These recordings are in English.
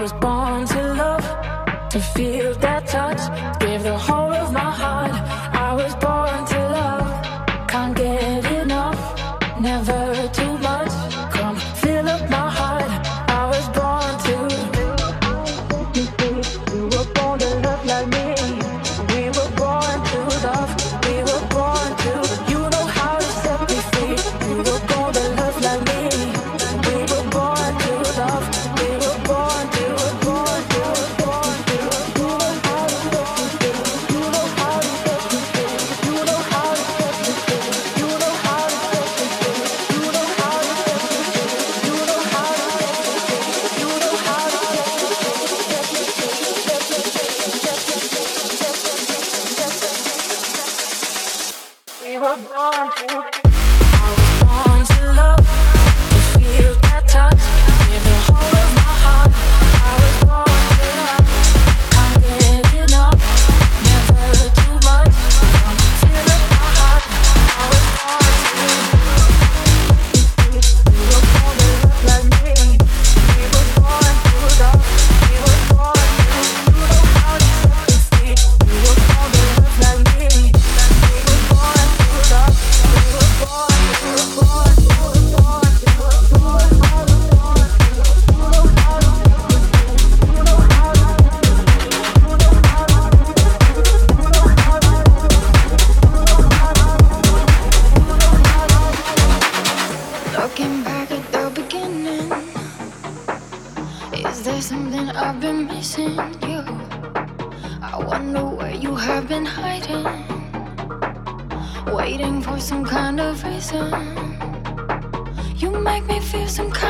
was born to love, to feel. some. You make me feel some kind.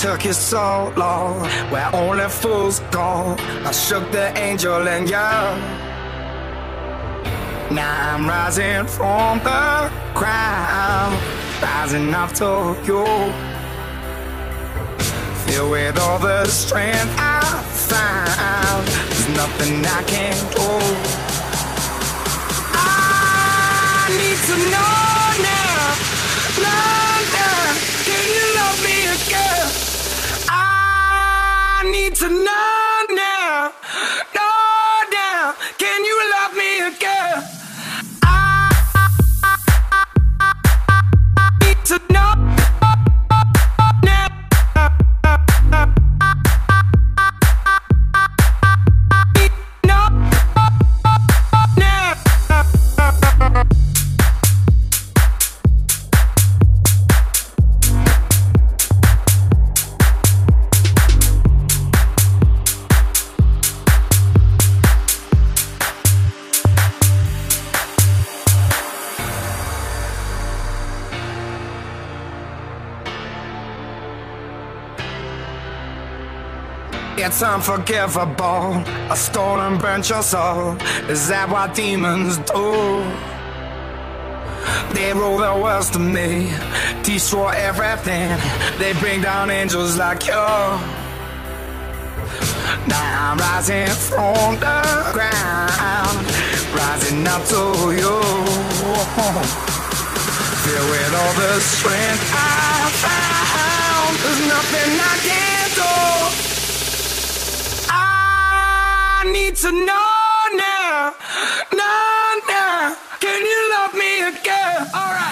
Took you so long, where only fools go. I shook the angel and you. Now I'm rising from the ground, rising up to you. Filled with all the strength I found, there's nothing I can't do. I need to know now, know need to know unforgivable. A stone and burnt your soul. Is that what demons do? They rule the world to me, destroy everything. They bring down angels like you. Now I'm rising from the ground, rising up to you. Filled with all the strength I found, there's nothing I can't I need to know now, know now. Can you love me again? Alright. I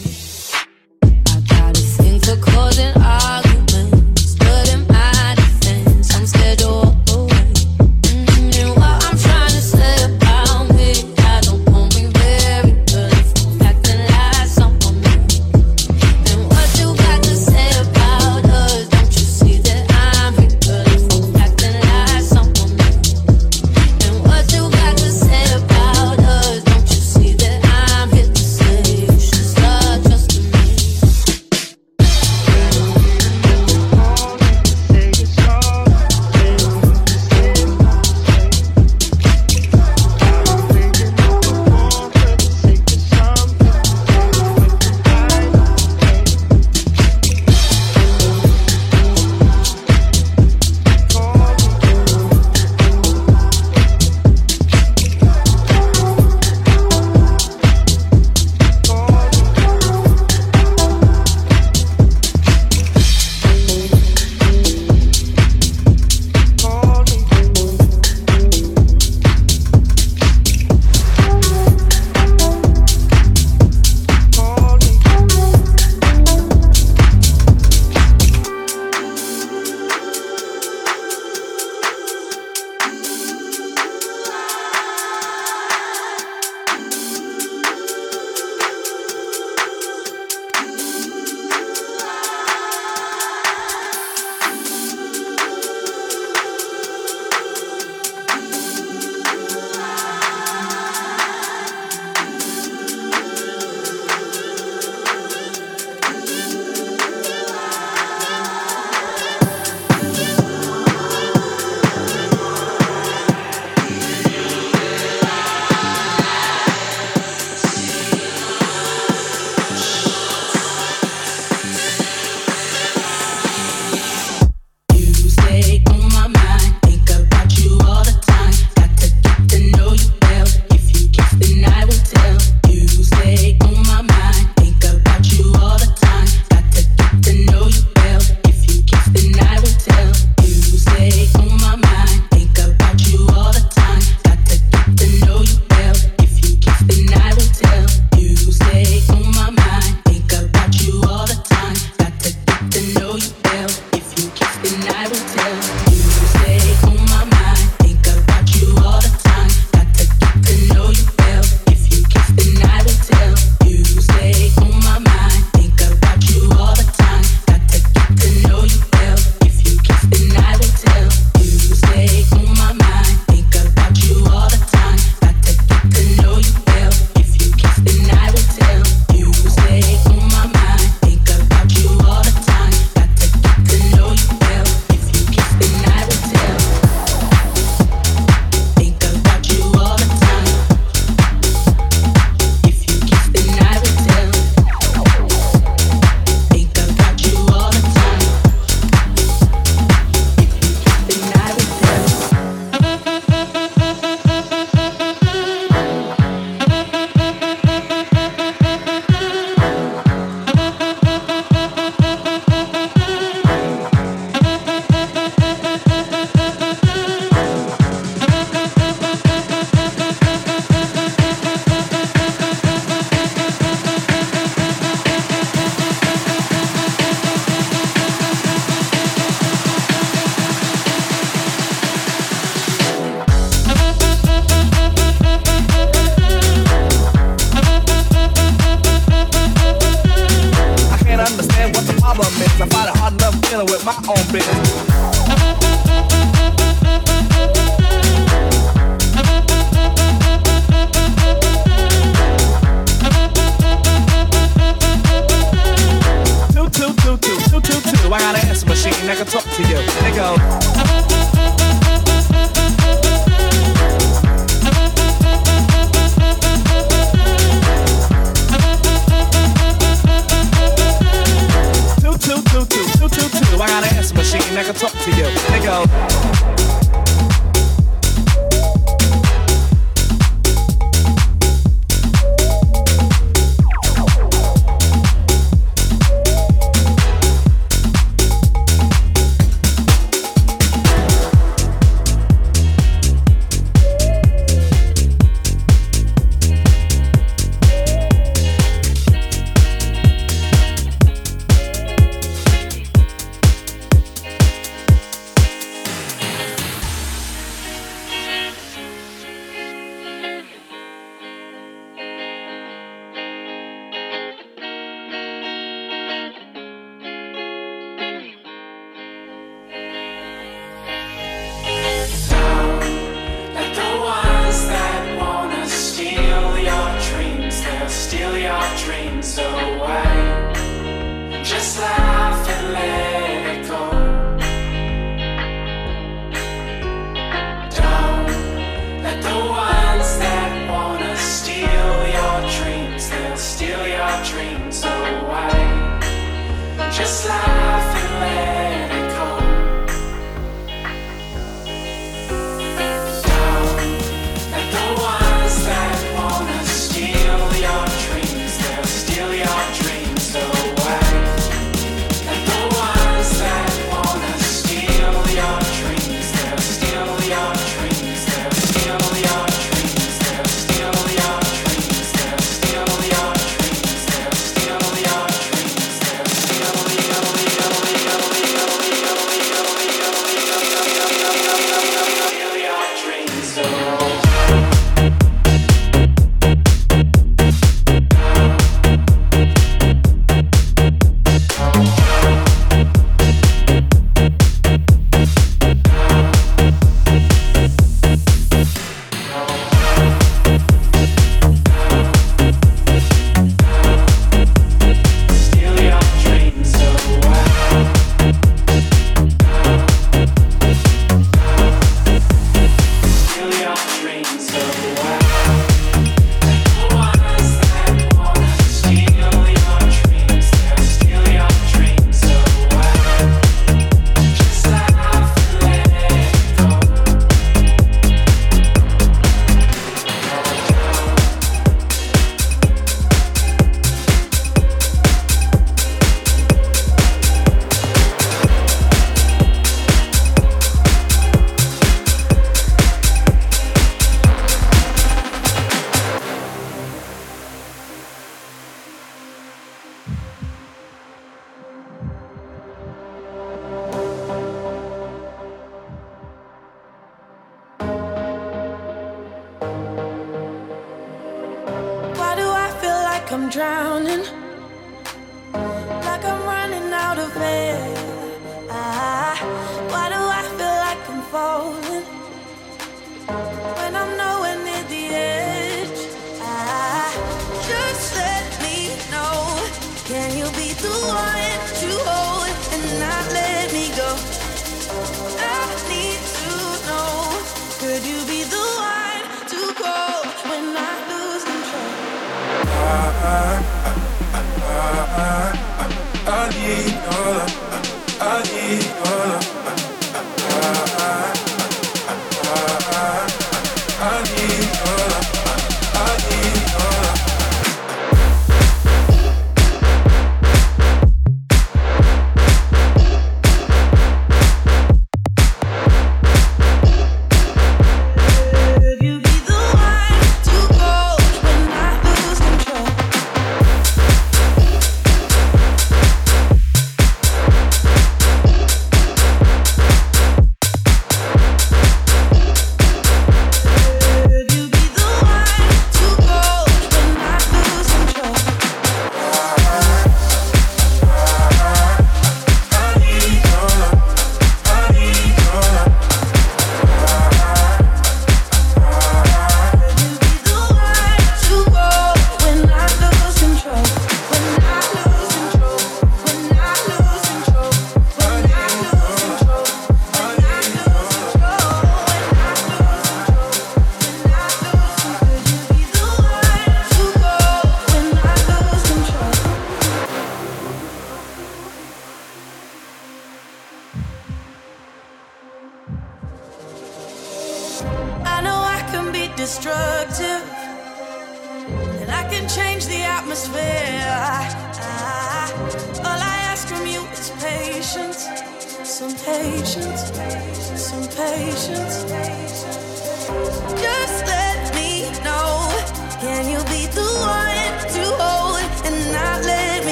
Dreams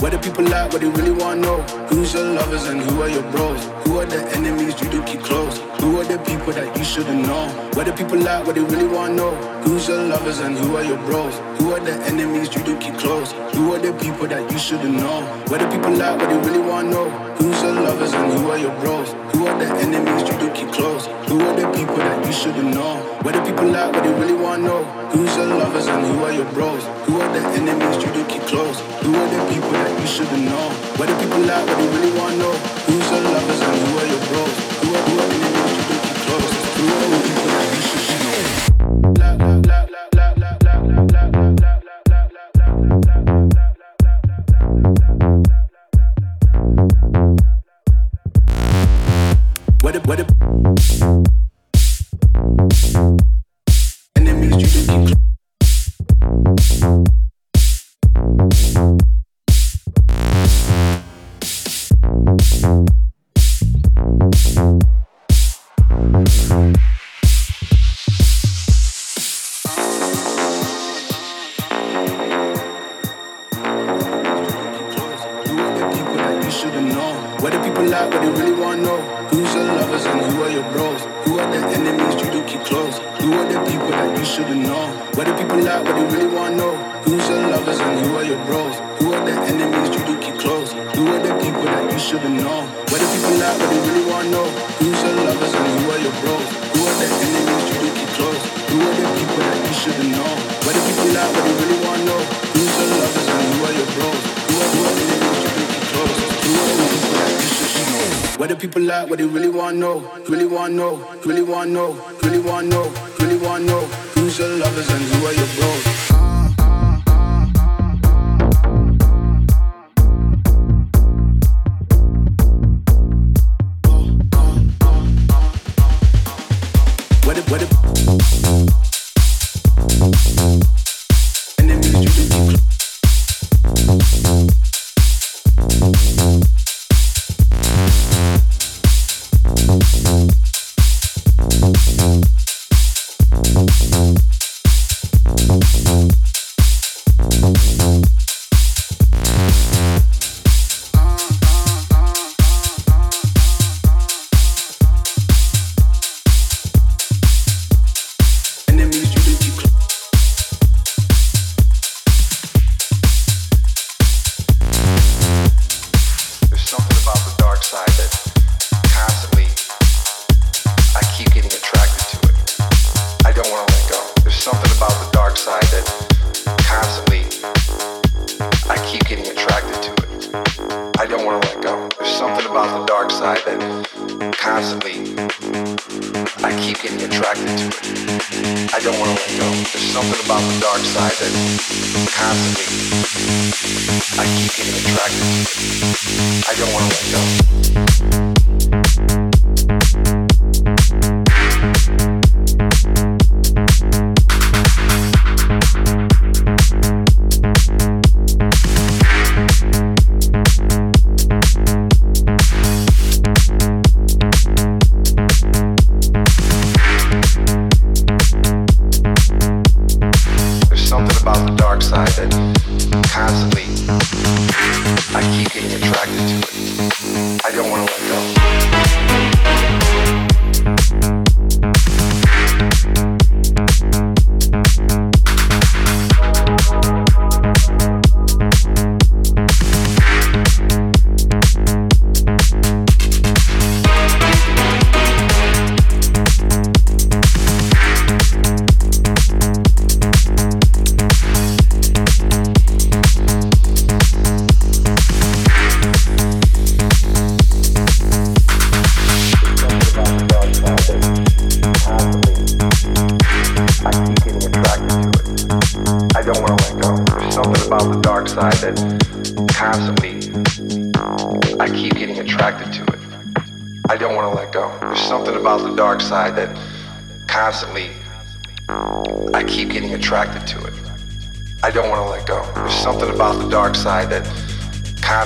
What do people like? What they really wanna know? Who's your lovers and who are your bros? Who are the enemies you do keep close? Who are the people that you shouldn't know? What do people like? What they really wanna know? Who's your lovers and who are your bros? Who are the enemies you do keep close. You are the people that you shouldn't know. Where the people at, what they really wanna know. Who's your lovers and who are your bros? Who are the enemies you do keep close. Who are the people that you shouldn't know. Where the people at, what they really wanna know. Who's your lovers and who are your bros? Who are the enemies you do keep close. Who are the people that you shouldn't know. Where the people at, what they really wanna know. Who's your lovers and who are your really want know, really want know, really want know, really want know who's your lovers and who are your bros. What if, what if I don't want to let go.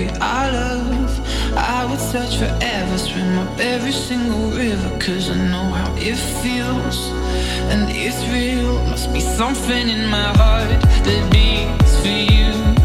bury our love. I would search forever, swim up every single river, cause I know how it feels. And it's real, must be something in my heart that beats for you.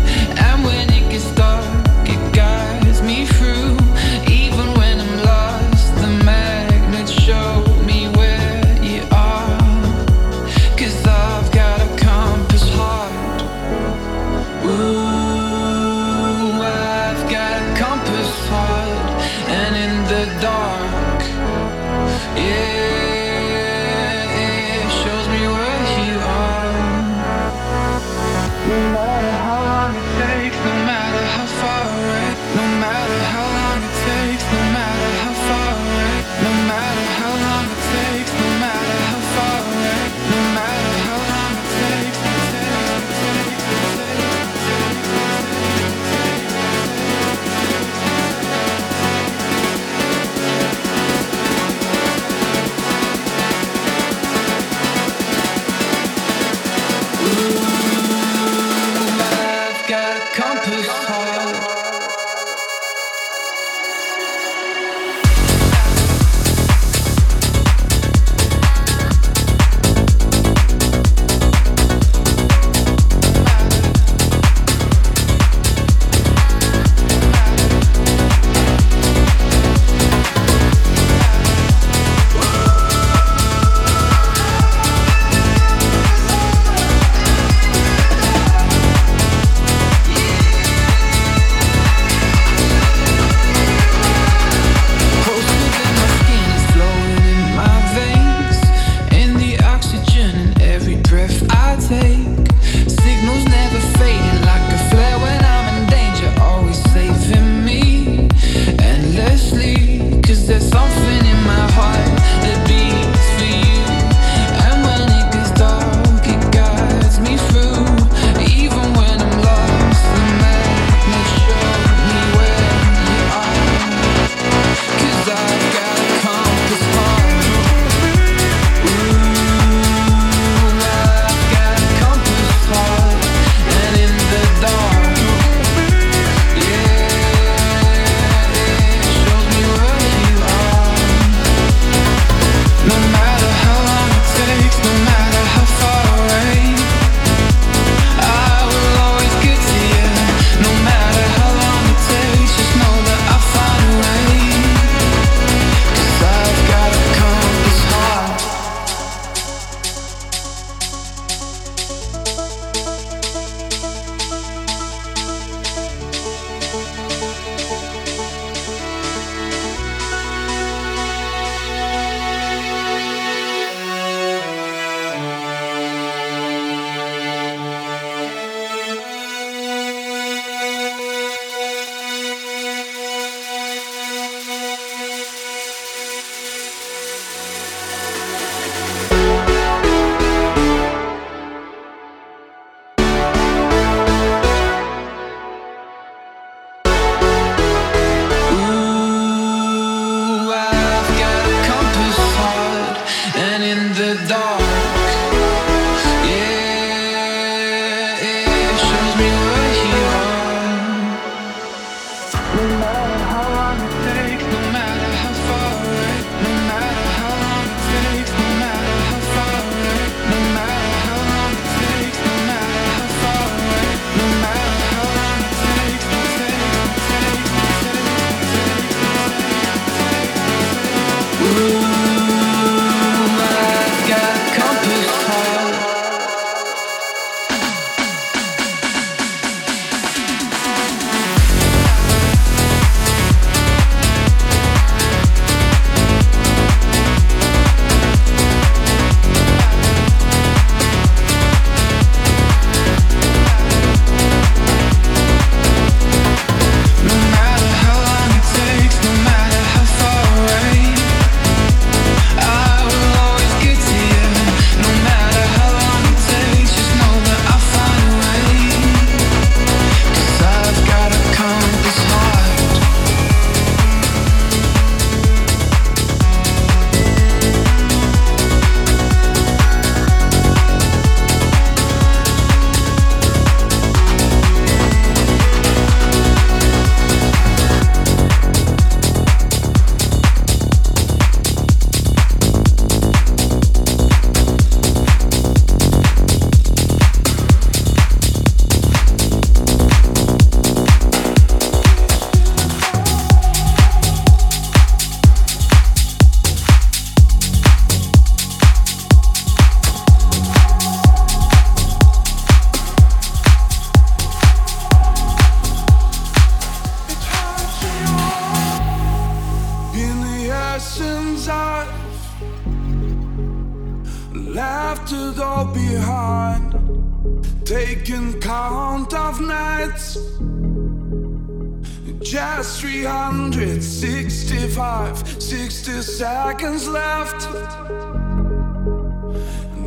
60 seconds left.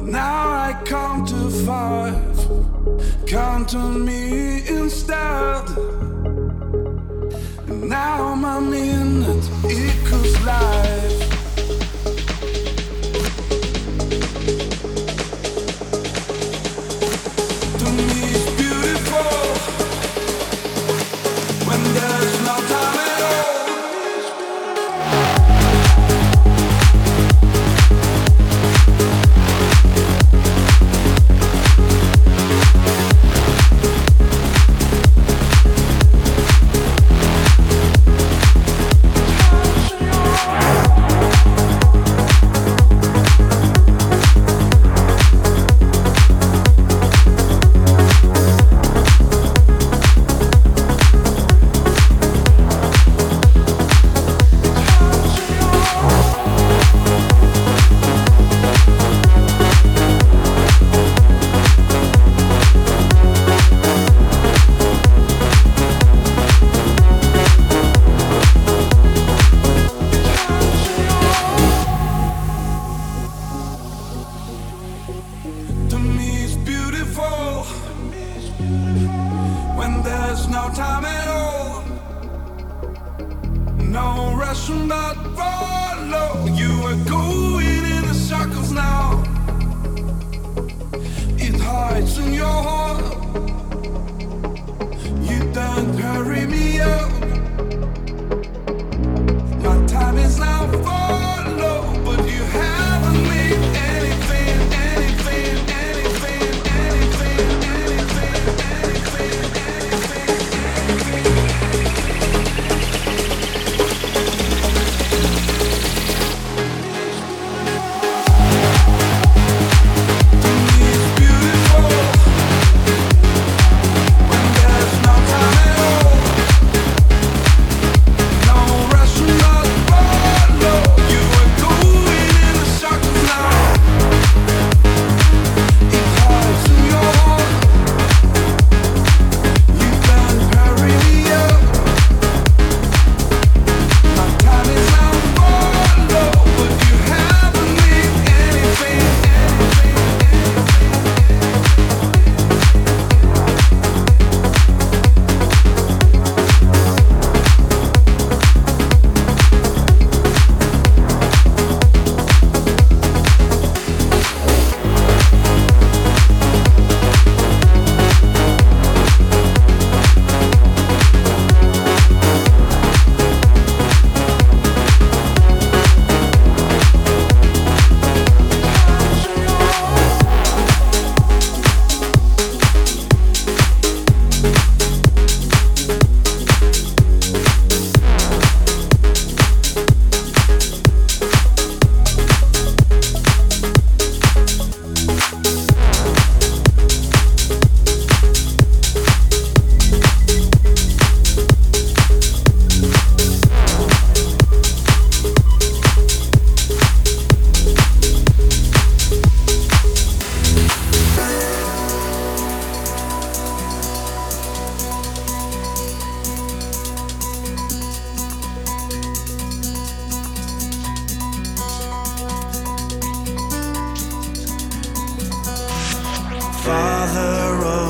Now I count to five. Count on me instead. Now my minute equals life.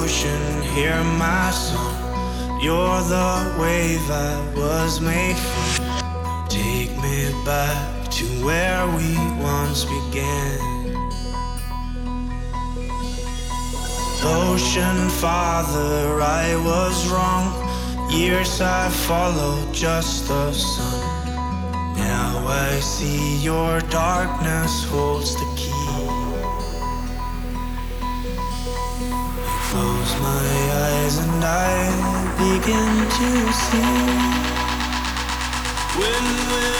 Ocean, hear my song. You're the wave I was made for. Take me back to where we once began. Ocean Father, I was wrong. Years I followed just the sun. Now I see your darkness holds the key. Close my eyes and I begin to see when alone.